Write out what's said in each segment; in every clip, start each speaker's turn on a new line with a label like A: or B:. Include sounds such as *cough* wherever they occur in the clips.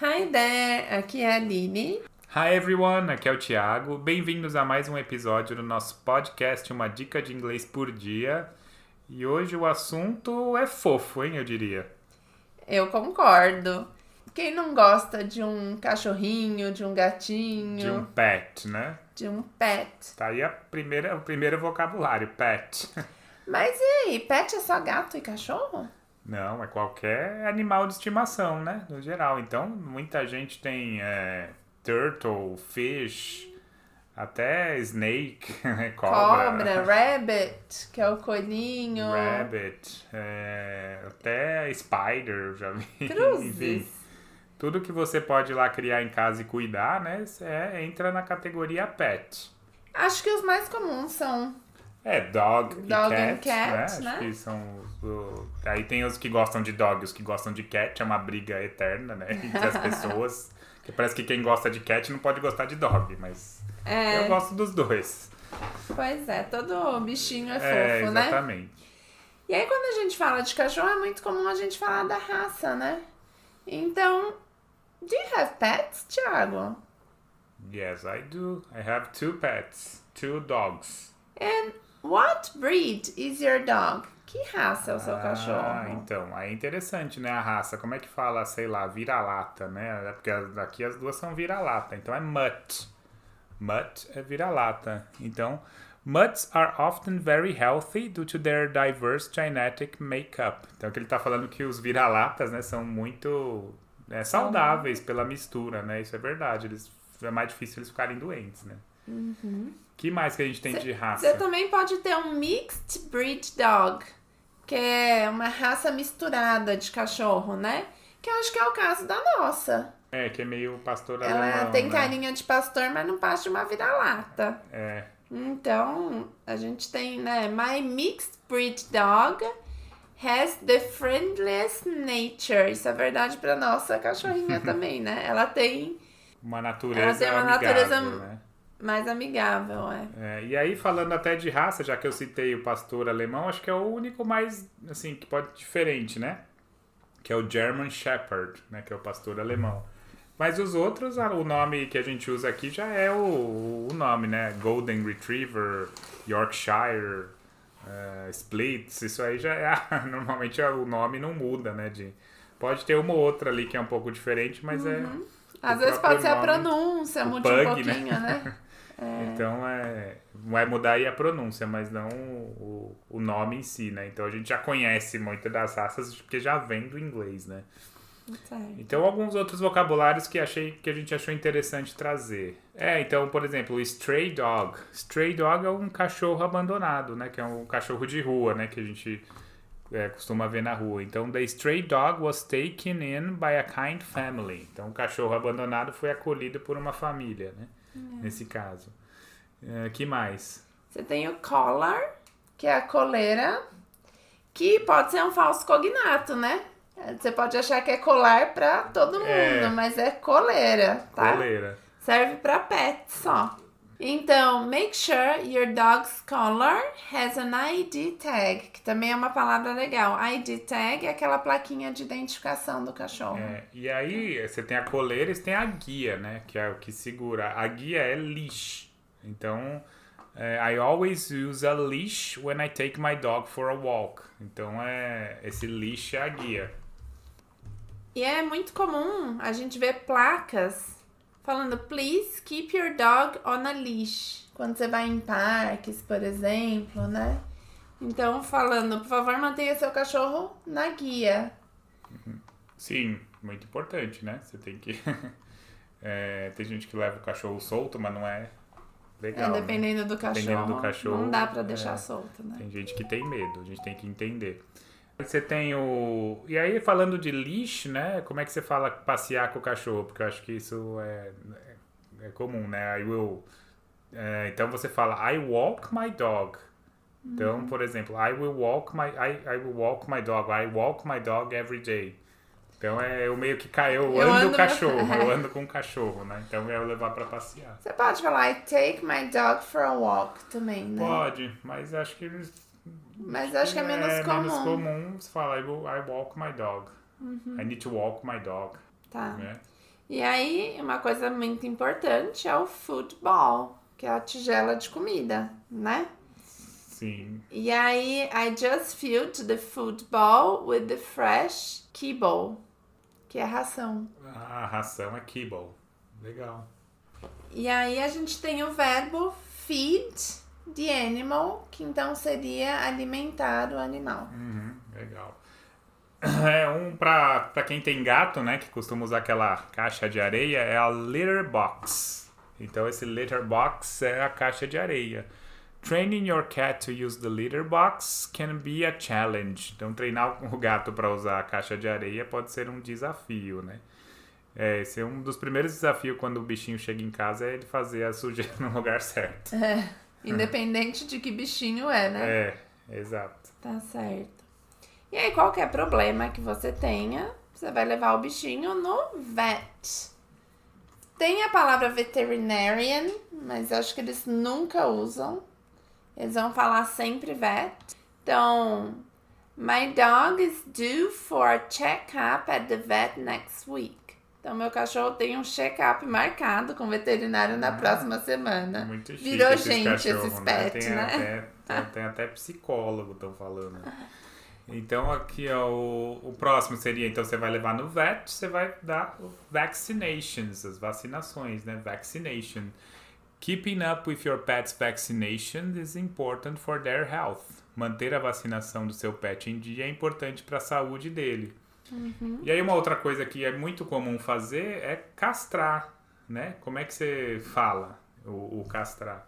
A: Hi there, aqui é a Lili.
B: Hi everyone, aqui é o Thiago. Bem-vindos a mais um episódio do nosso podcast Uma Dica de Inglês por Dia. E hoje o assunto é fofo, hein, eu diria.
A: Eu concordo. Quem não gosta de um cachorrinho, de um gatinho,
B: De um pet, né?
A: de um pet?
B: Tá aí a primeira, o primeiro vocabulário, pet. *laughs*
A: Mas e aí, pet é só gato e cachorro?
B: Não, é qualquer animal de estimação, né? No geral. Então, muita gente tem é, turtle, fish, até snake, *laughs* né? cobra.
A: Cobra, *laughs* rabbit, que é o coelhinho.
B: Rabbit, é, até spider, já vi. *laughs* Enfim,
A: Cruzes.
B: tudo que você pode ir lá criar em casa e cuidar, né? É, entra na categoria pet.
A: Acho que os mais comuns são
B: É, dog,
A: Dog
B: e cat,
A: cat,
B: né? Acho
A: né?
B: que são o- Aí tem os que gostam de dog os que gostam de cat, é uma briga eterna, né? *laughs* Entre as pessoas. Que parece que quem gosta de cat não pode gostar de dog, mas
A: É,
B: eu gosto dos dois.
A: pois é, todo bichinho é
B: É,
A: fofo, né?
B: exatamente.
A: E aí quando a gente fala de cachorro, é muito comum a gente falar da raça, né? Então, do you have pets, Thiago?
B: Yes, I do. I have two pets, two dogs.
A: And what breed is your dog? Que raça é o seu
B: Ah,
A: cachorro?
B: então, aí é interessante, né? A raça. Como é que fala, sei lá, vira-lata, né? É Porque aqui as duas são vira-lata. Então é mutt. Mutt é vira-lata. Então, mutts are often very healthy due to their diverse genetic makeup. Então, que ele tá falando que os vira-latas, né, são muito né, saudáveis pela mistura, né? Isso é verdade. Eles, é mais difícil eles ficarem doentes, né? Que mais que a gente tem de raça?
A: Você também pode ter um mixed breed dog, que é uma raça misturada de cachorro, né? Que eu acho que é o caso da nossa.
B: É, que é meio pastor
A: Ela
B: alemão,
A: tem
B: né?
A: carinha de pastor, mas não passa de uma vira-lata.
B: É,
A: Então, a gente tem, né? My mixed breed dog has the friendliest nature. Isso é verdade pra nossa cachorrinha *laughs* também, né? Ela tem
B: uma natureza
A: tem uma
B: amigável,
A: natureza-
B: né?
A: Mais amigável, é.
B: É, e aí, falando até de raça, já que eu citei o pastor alemão, acho que é o único mais, assim, que pode diferente, né? Que é o German Shepherd, né? Que é o pastor alemão. Mas os outros, ah, o nome que a gente usa aqui já é o, o nome, né? Golden Retriever, Yorkshire, eh, Splits, isso aí já é. *laughs* normalmente o nome não muda, né? De, pode ter uma ou outra ali que é um pouco diferente, mas é.
A: Às
B: O
A: vezes
B: próprio
A: pode ser a
B: nome,
A: pronúncia, muda um
B: pug,
A: pouquinho, né? *laughs*
B: Então é. Vai mudar aí a pronúncia, mas não o, o nome em si, né? Então a gente já conhece muito das raças porque já vem do inglês, né?
A: Certo.
B: Então alguns outros vocabulários que achei que a gente achou interessante trazer. É, então, por exemplo, o stray dog. Stray dog é um cachorro abandonado, né? Que é um cachorro de rua, né? Que a gente é, costuma ver na rua. Então, the stray dog was taken in by a kind family. Então, o cachorro abandonado foi acolhido por uma família, né? Nesse caso. É, que mais?
A: Você tem o collar, que é a coleira, que pode ser um falso cognato, né? Você pode achar que é colar pra todo mundo,
B: É.
A: mas é coleira, tá?
B: Coleira.
A: Serve pra pet só. Então, make sure your dog's collar has an ID tag, que também é uma palavra legal. ID tag é aquela plaquinha de identificação do cachorro.
B: É, e aí, você tem a coleira e você tem a guia, né? Que é o que segura. A guia é leash. Então, é, I always use a leash when I take my dog for a walk. Então, é, esse leash é a guia.
A: E é muito comum a gente ver placas falando please keep your dog on a leash. Quando você vai em parques, por exemplo, né? Então, falando, por favor, mantenha seu cachorro na guia.
B: Sim, muito importante, né? Você tem que... *laughs* é, tem gente que leva o cachorro solto, mas não é legal,
A: é,
B: né?
A: dependendo do cachorro.
B: Dependendo do cachorro,
A: Não dá pra deixar
B: é.
A: solto, né?
B: Tem gente que tem medo, a gente tem que entender. Você tem o. E aí, falando de leash, né? Como é que você fala passear com o cachorro? Porque eu acho que isso é, é comum, né? I will. é, então você fala I walk my dog. Então,
A: Uhum.
B: por exemplo, I will walk my I, I will walk my dog. I walk my dog every day. Então é eu meio que ca- eu,
A: Eu
B: ando
A: ando-
B: o cachorro, *laughs* eu ando com o cachorro, né? Então é eu levar pra passear.
A: Você pode falar I take my dog for a walk também, né?
B: Pode, mas acho que
A: Mas acho que é menos comum.
B: menos comum você fala I, walk my dog. I need to walk my dog.
A: Tá.
B: Né?
A: E aí, uma coisa muito importante é o football, que é a tigela de comida, né?
B: Sim.
A: E aí, I just filled the football with the fresh kibble, que é ração.
B: A ração é kibble. Legal.
A: E aí, a gente tem o verbo feed the animal, que então seria alimentar o animal.
B: Uhum, legal. *clears throat* É um pra quem tem gato, né, que costuma usar aquela caixa de areia, é a litter box. Então esse litter box é a caixa de areia. Training your cat to use the litter box can be a challenge. Então treinar o gato para usar a caixa de areia pode ser um desafio, né? É, esse é um dos primeiros desafios quando o bichinho chega em casa é ele fazer a sujeira *laughs* no lugar certo.
A: É, independente de que bichinho é, né?
B: É, exato.
A: Tá certo. E aí, qualquer problema que você tenha, você vai levar o bichinho no vet. Tem a palavra veterinarian, mas acho que eles nunca usam. Eles vão falar sempre vet. Então, my dog is due for a check-up at the vet next week. Então, meu cachorro tem um check-up marcado com o veterinário na próxima semana.
B: Muito chique
A: Virou
B: esses
A: gente
B: cachorro,
A: esses
B: né?
A: pets,
B: tem
A: né?
B: Até, tem, tem até psicólogo, estão falando. Então aqui ó, o, o próximo seria, então você vai levar no vet, você vai dar vaccinations, as vacinações, né? Vaccination. Keeping up with your pet's vaccination is important for their health. Manter a vacinação do seu pet em dia é importante para a saúde dele. E aí uma outra coisa que é muito comum fazer é castrar, né? Como é que você fala o, o castrar?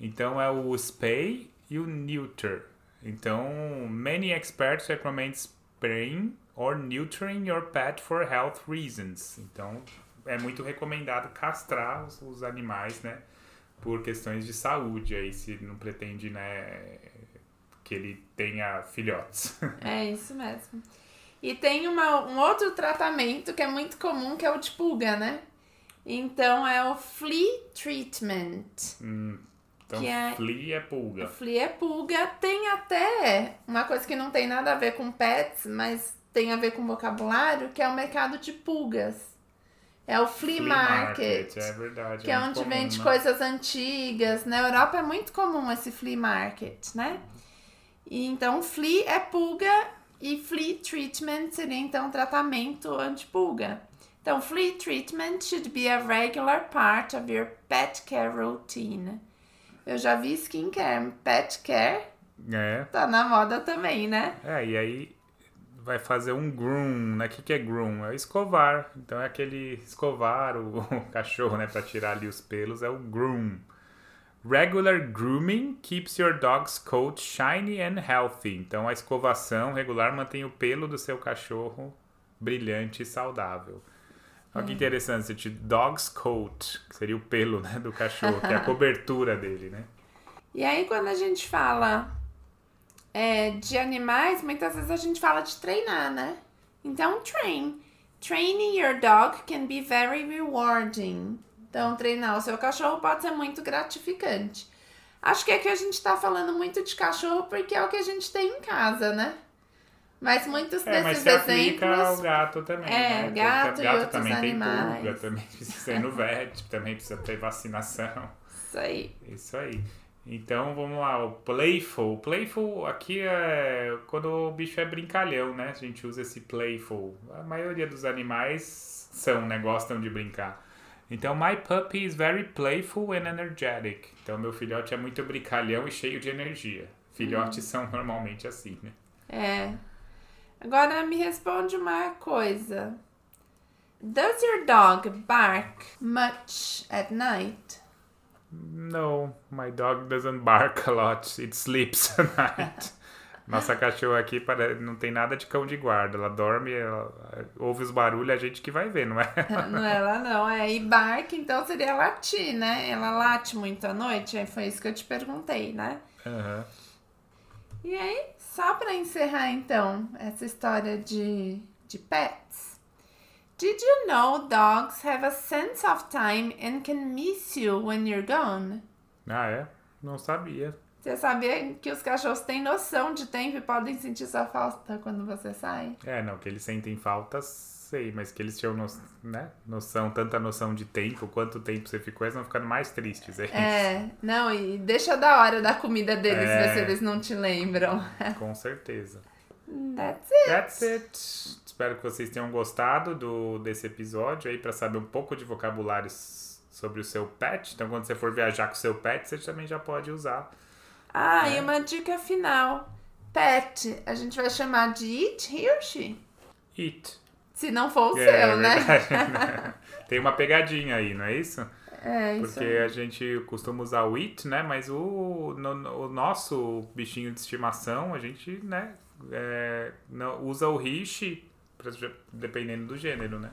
B: Então é o spay e o neuter. Então, many experts recommend spraying or neutering your pet for health reasons. Então, é muito recomendado castrar os, os animais, né? Por questões de saúde, aí se não pretende, né, que ele tenha filhotes.
A: É isso mesmo. E tem uma, um outro tratamento que é muito comum, que é o de pulga, né? Então é o flea treatment.
B: Hum, então,
A: Que é-
B: flea é pulga.
A: flea é pulga. Tem até uma coisa que não tem nada a ver com pets, mas tem a ver com vocabulário, que é o mercado de pulgas. É o flea, market.
B: É verdade.
A: Que é
B: muito
A: onde
B: comum,
A: vende
B: né?
A: coisas antigas. Na Europa é muito comum esse flea market, né? E então, flea é pulga e flea treatment seria então tratamento antipulga. Então, flea treatment should be a regular part of your pet care routine. Eu já vi skincare, pet care
B: É,
A: tá na moda também, né?
B: É, e aí vai fazer um groom, né? O que, que é groom? É escovar. Então é aquele escovar o, o *laughs* cachorro, né? Pra tirar ali os pelos, é o groom. Regular grooming keeps your dog's coat shiny and healthy. Então a escovação regular mantém o pelo do seu cachorro brilhante e saudável. Olha que interessante, esse dog's coat, que seria o pelo né, do cachorro, que é a *laughs* cobertura dele, né?
A: E aí, quando a gente fala é, de animais, muitas vezes a gente fala de treinar, né? Então, train. Training your dog can be very rewarding. Então, treinar o seu cachorro pode ser muito gratificante. Acho que aqui a gente tá falando muito de cachorro porque é o que a gente tem em casa, né? Mas muitos
B: É, mas
A: desses
B: ao
A: exemplos.
B: gato também.
A: É,
B: né?
A: gato e outros
B: também
A: animais.
B: tem pulga, também precisa ir no vet, também precisa ter vacinação.
A: Isso aí.
B: Isso aí. Então vamos lá, o playful. Playful aqui é quando o bicho é brincalhão, né? A gente usa esse playful. A maioria dos animais são, né? Gostam de brincar. Então, my puppy is very playful and energetic. Então, meu filhote é muito brincalhão e cheio de energia. Filhotes são normalmente assim, né?
A: É. Agora me responde uma coisa. Does your dog bark much at night?
B: No, my dog doesn't bark a lot. It sleeps *laughs* at night. Nossa cachorra aqui pare- não tem nada de cão de guarda. Ela dorme, ela ouve os barulhos, a gente que vai ver, não é? *laughs*
A: não é ela não, é. E bark, então seria latir, né? Ela late muito à noite? Foi isso que eu te perguntei, né?
B: Aham.
A: E aí, só pra encerrar então essa história de, de pets. Did you know dogs have a sense of time and can miss you when you're gone?
B: Ah, é? Não sabia.
A: Você sabia que os cachorros têm noção de tempo e podem sentir sua falta quando você sai?
B: É, não, que eles sentem falta, sei, mas que eles tinham no, né, noção, tanta noção de tempo, quanto tempo você ficou, eles vão ficando mais tristes. É,
A: É, não, e deixa da hora da comida deles,
B: É.
A: ver se eles não te lembram. *laughs*
B: com certeza.
A: That's it.
B: That's it. Espero que vocês tenham gostado do, desse episódio aí para saber um pouco de vocabulários sobre o seu pet. Então, quando você for viajar com o seu pet, você também já pode usar.
A: Ah,
B: É.
A: e uma dica final. Pet, a gente vai chamar de it, he or she?
B: It.
A: Se não for o
B: É,
A: seu, né? *laughs*
B: verdade. Tem uma pegadinha aí, não é isso?
A: É, isso
B: Porque a gente costuma usar o it, né? Mas o, no- o nosso bichinho de estimação, a gente, né? é, não, usa o he, she, dependendo do gênero, né?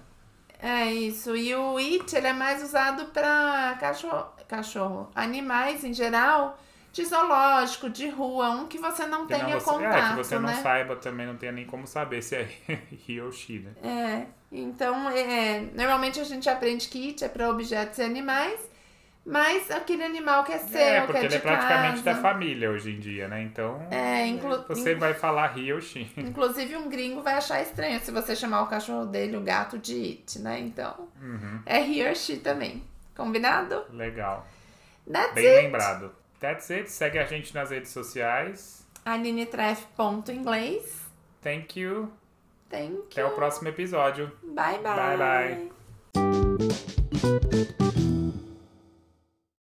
A: É isso. E o it, ele é mais usado para cachorro, cachorro, animais em geral, de zoológico, de rua, um que você não
B: Que
A: tenha
B: não você,
A: contato,
B: é, que você não
A: né?
B: saiba também, não tenha nem como saber se é *laughs* he ou she, né?
A: É, então, é, normalmente a gente aprende que it é para objetos e animais, mas aquele animal que é seu,
B: é,
A: que
B: porque
A: é
B: ele é praticamente
A: casa.
B: da família hoje em dia, né? Então,
A: É, inclu-
B: você vai falar he ou she.
A: Inclusive, um gringo vai achar estranho se você chamar o cachorro dele, o gato, de it, né? Então,
B: Uhum,
A: é he or she também. Combinado?
B: legal.
A: That's
B: Bem
A: it.
B: lembrado. That's it. Segue a gente nas redes sociais.
A: AlineTreff.inglês.
B: Thank you.
A: Thank you.
B: Até o próximo episódio.
A: Bye, bye.
B: Bye, bye.